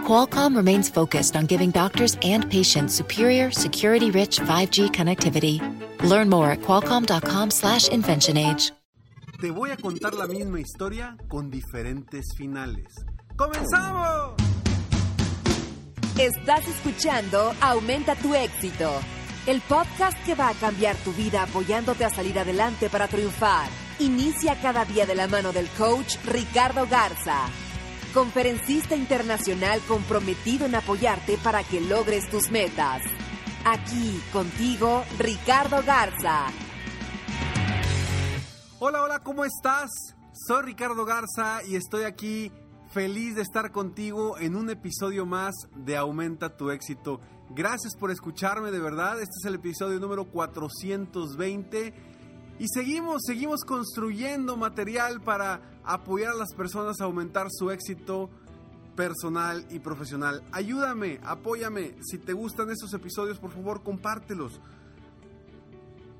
Qualcomm remains focused on giving doctors and patients superior, security-rich 5G connectivity. Learn more at qualcomm.com/inventionage. Te voy a contar la misma historia con diferentes finales. ¡Comenzamos! Estás escuchando Aumenta tu éxito, el podcast que va a cambiar tu vida apoyándote a salir adelante para triunfar. Inicia cada día de la mano del coach Ricardo Garza, conferencista internacional comprometido en apoyarte para que logres tus metas. Aquí contigo, Ricardo Garza. Hola, hola, ¿cómo estás? Soy Ricardo Garza y estoy aquí feliz de estar contigo en un episodio más de Aumenta tu éxito. Gracias por escucharme, de verdad. Este es el episodio número 420 y seguimos, seguimos construyendo material para apoyar a las personas a aumentar su éxito personal y profesional. Ayúdame, apóyame. Si te gustan estos episodios, por favor, compártelos.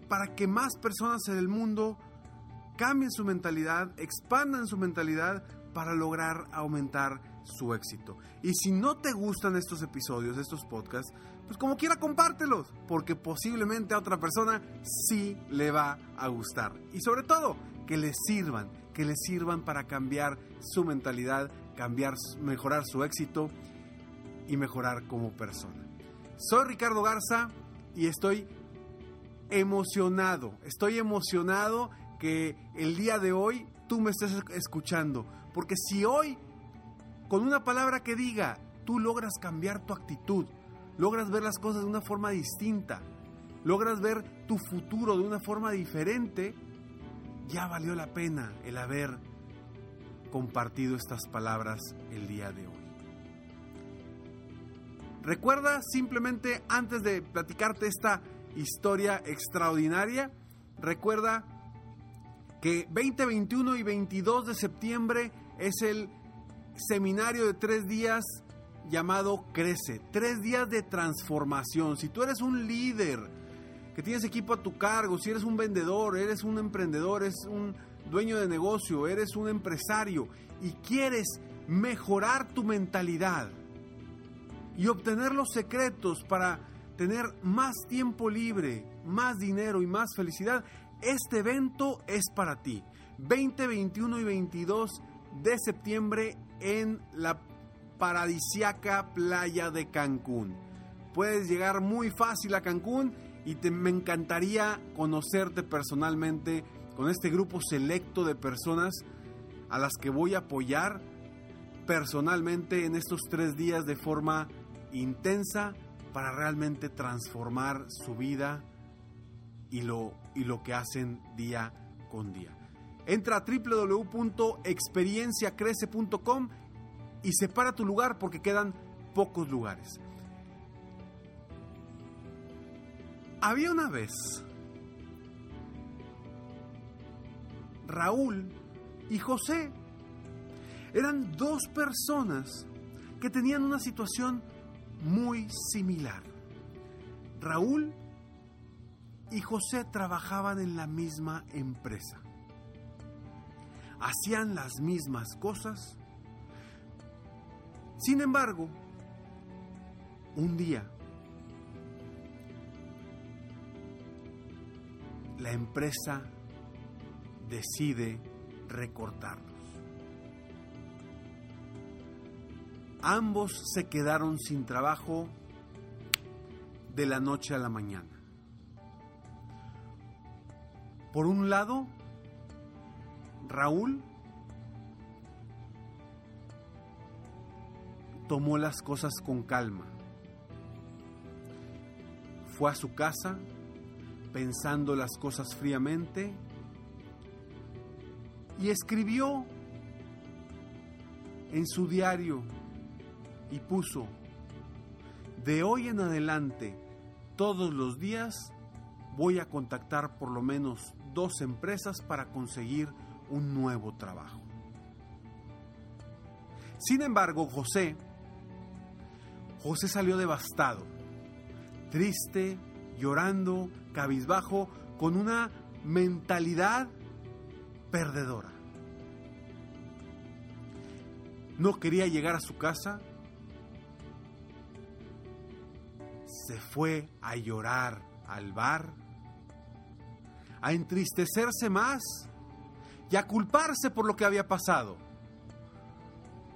Para que más personas en el mundo cambien su mentalidad, expandan su mentalidad para lograr aumentar su éxito. Y si no te gustan estos episodios, estos podcasts, pues como quiera compártelos, porque posiblemente a otra persona sí le va a gustar. Y sobre todo, que les sirvan, que les sirvan para cambiar su mentalidad, cambiar, mejorar su éxito y mejorar como persona. Soy Ricardo Garza y estoy emocionado, estoy emocionado que el día de hoy tú me estés escuchando, porque si hoy con una palabra que diga tú logras cambiar tu actitud, logras ver las cosas de una forma distinta, logras ver tu futuro de una forma diferente, ya valió la pena el haber compartido estas palabras el día de hoy. Recuerda simplemente antes de platicarte esta historia extraordinaria, recuerda que 20, 21 y 22 de septiembre es el seminario de tres días llamado Crece. Tres días de transformación. Si tú eres un líder que tienes equipo a tu cargo, si eres un vendedor, eres un emprendedor, eres un dueño de negocio, eres un empresario y quieres mejorar tu mentalidad y obtener los secretos para tener más tiempo libre, más dinero y más felicidad, este evento es para ti. 20, 21 y 22 de septiembre en la paradisiaca playa de Cancún. Puedes llegar muy fácil a Cancún y te, me encantaría conocerte personalmente con este grupo selecto de personas a las que voy a apoyar personalmente en estos tres días de forma intensa para realmente transformar su vida y lo, y lo que hacen día con día. Entra a www.experienciacrece.com y separa tu lugar porque quedan pocos lugares. Había una vez Raúl y José. Eran dos personas que tenían una situación muy similar. Raúl y José trabajaban en la misma empresa. Hacían las mismas cosas. Sin embargo, un día, la empresa decide recortarlos. Ambos se quedaron sin trabajo de la noche a la mañana. Por un lado, Raúl tomó las cosas con calma. Fue a su casa pensando las cosas fríamente y escribió en su diario y puso, de hoy en adelante, todos los días voy a contactar por lo menos dos empresas para conseguir un nuevo trabajo. Sin embargo, José, José salió devastado, triste, llorando, cabizbajo, con una mentalidad perdedora. No quería llegar a su casa. Se fue a llorar al bar, a entristecerse más y a culparse por lo que había pasado.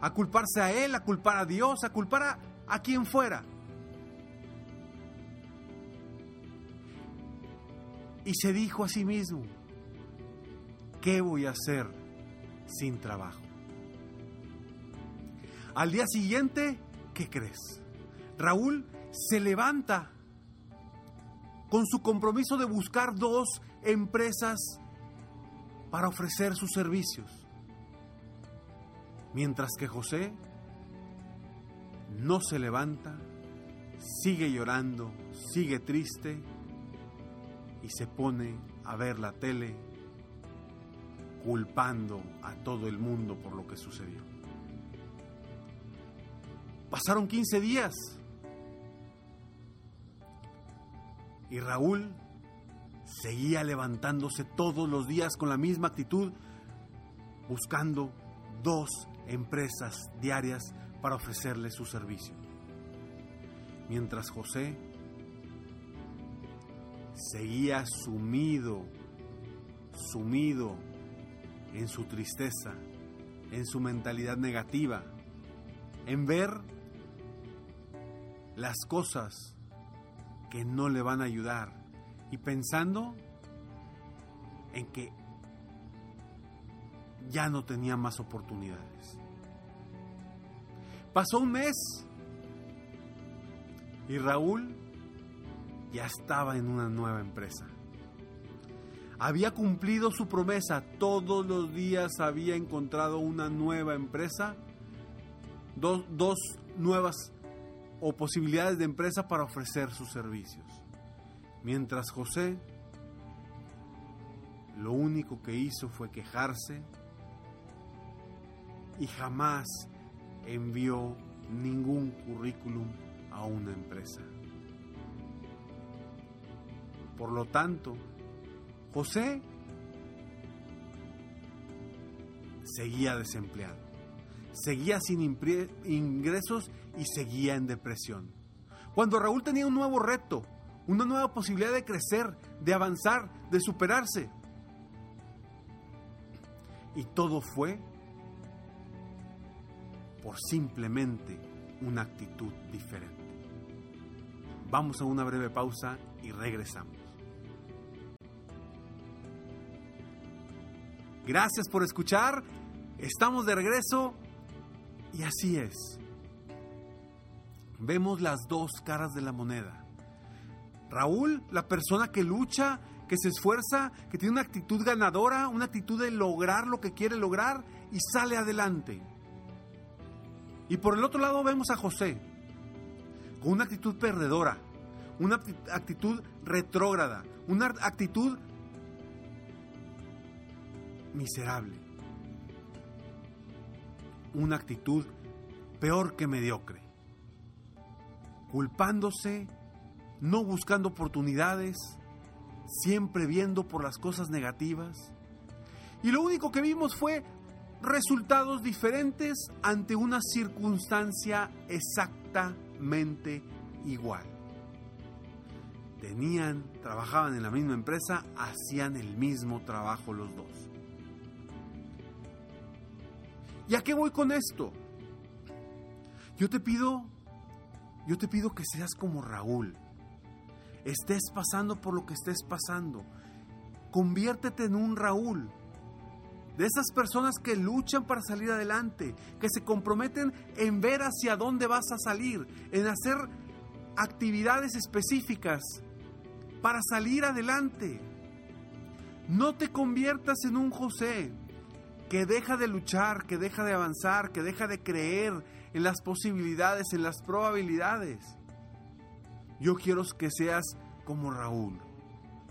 A culparse a él, a culpar a Dios, a culpar a, a quien fuera. Y se dijo a sí mismo, ¿qué voy a hacer sin trabajo? Al día siguiente, ¿qué crees? Raúl se levanta con su compromiso de buscar dos empresas para ofrecer sus servicios. Mientras que José no se levanta, sigue llorando, sigue triste y se pone a ver la tele culpando a todo el mundo por lo que sucedió. Pasaron 15 días y Raúl seguía levantándose todos los días con la misma actitud, buscando dos empresas diarias para ofrecerle su servicio. Mientras José seguía sumido, sumido en su tristeza, en su mentalidad negativa, en ver las cosas que no le van a ayudar y pensando en que ya no tenía más oportunidades. Pasó un mes y Raúl ya estaba en una nueva empresa. Había cumplido su promesa, todos los días había encontrado una nueva empresa, dos, dos nuevas o posibilidades de empresa para ofrecer sus servicios. Mientras José lo único que hizo fue quejarse y jamás envió ningún currículum a una empresa. Por lo tanto, José seguía desempleado, seguía sin ingresos y seguía en depresión. Cuando Raúl tenía un nuevo reto, una nueva posibilidad de crecer, de avanzar, de superarse. Y todo fue por simplemente una actitud diferente. Vamos a una breve pausa y regresamos. Gracias por escuchar. Estamos de regreso y así es. Vemos las dos caras de la moneda. Raúl, la persona que lucha, que se esfuerza, que tiene una actitud ganadora, una actitud de lograr lo que quiere lograr y sale adelante. Y por el otro lado vemos a José, con una actitud perdedora, una actitud retrógrada, una actitud miserable. Una actitud peor que mediocre. Culpándose, no buscando oportunidades, siempre viendo por las cosas negativas. Y lo único que vimos fue resultados diferentes ante una circunstancia exactamente igual. Tenían, trabajaban en la misma empresa, hacían el mismo trabajo los dos. ¿Y a qué voy con esto? Yo te pido, yo te pido que seas como Raúl. Estés pasando por lo que estés pasando. Conviértete en un Raúl. De esas personas que luchan para salir adelante, que se comprometen en ver hacia dónde vas a salir, en hacer actividades específicas para salir adelante. No te conviertas en un José que deja de luchar, que deja de avanzar, que deja de creer en las posibilidades, en las probabilidades. Yo quiero que seas como Raúl,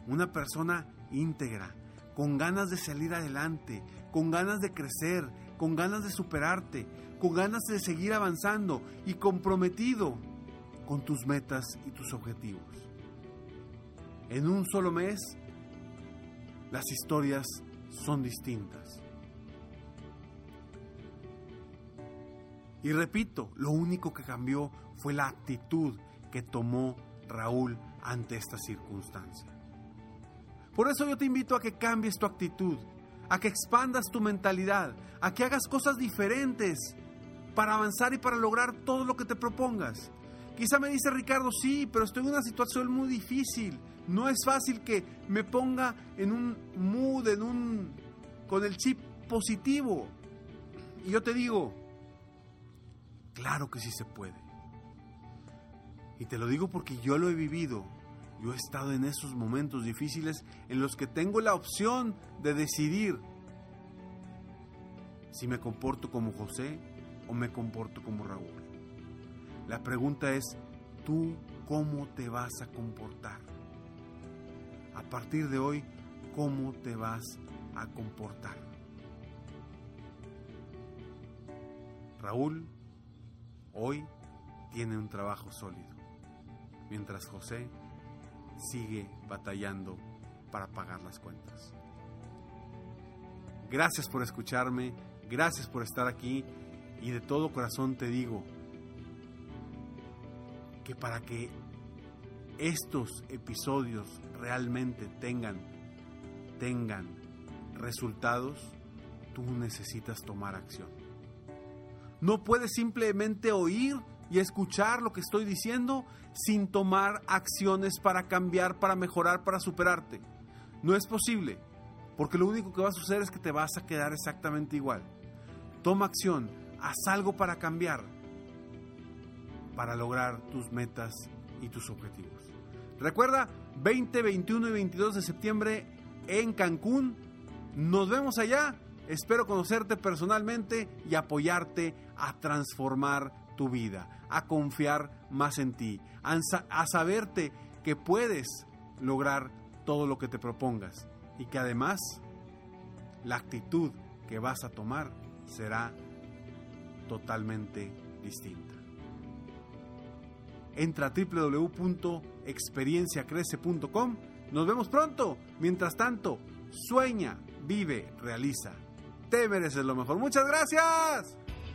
una persona íntegra, con ganas de salir adelante, con ganas de crecer, con ganas de superarte, con ganas de seguir avanzando y comprometido con tus metas y tus objetivos. En un solo mes, las historias son distintas. Y repito, lo único que cambió fue la actitud que tomó Raúl ante esta circunstancia. Por eso yo te invito a que cambies tu actitud, a que expandas tu mentalidad, a que hagas cosas diferentes para avanzar y para lograr todo lo que te propongas. Quizá me dice Ricardo, sí, pero estoy en una situación muy difícil. No es fácil que me ponga en un mood, en un con el chip positivo. Y yo te digo, claro que sí se puede. Y te lo digo porque yo lo he vivido. Yo he estado en esos momentos difíciles en los que tengo la opción de decidir si me comporto como José o me comporto como Raúl. La pregunta es, ¿tú cómo te vas a comportar? A partir de hoy, ¿cómo te vas a comportar? Raúl hoy tiene un trabajo sólido, mientras José sigue batallando para pagar las cuentas. Gracias por escucharme, gracias por estar aquí y de todo corazón te digo, que para que estos episodios realmente tengan, tengan resultados, tú necesitas tomar acción. No puedes simplemente oír y escuchar lo que estoy diciendo sin tomar acciones para cambiar, para mejorar, para superarte. No es posible, porque lo único que va a suceder es que te vas a quedar exactamente igual. Toma acción, haz algo para cambiar, para lograr tus metas y tus objetivos. Recuerda, 20, 21 y 22 de septiembre en Cancún. Nos vemos allá. Espero conocerte personalmente y apoyarte a transformar tu vida, a confiar más en ti, a, saberte que puedes lograr todo lo que te propongas y que además la actitud que vas a tomar será totalmente distinta. Entra a www.experienciacrece.com. Nos vemos pronto. Mientras tanto, sueña, vive, realiza. Te mereces lo mejor. Muchas gracias.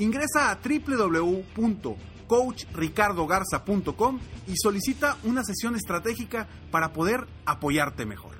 ingresa a www.coachricardogarza.com y solicita una sesión estratégica para poder apoyarte mejor.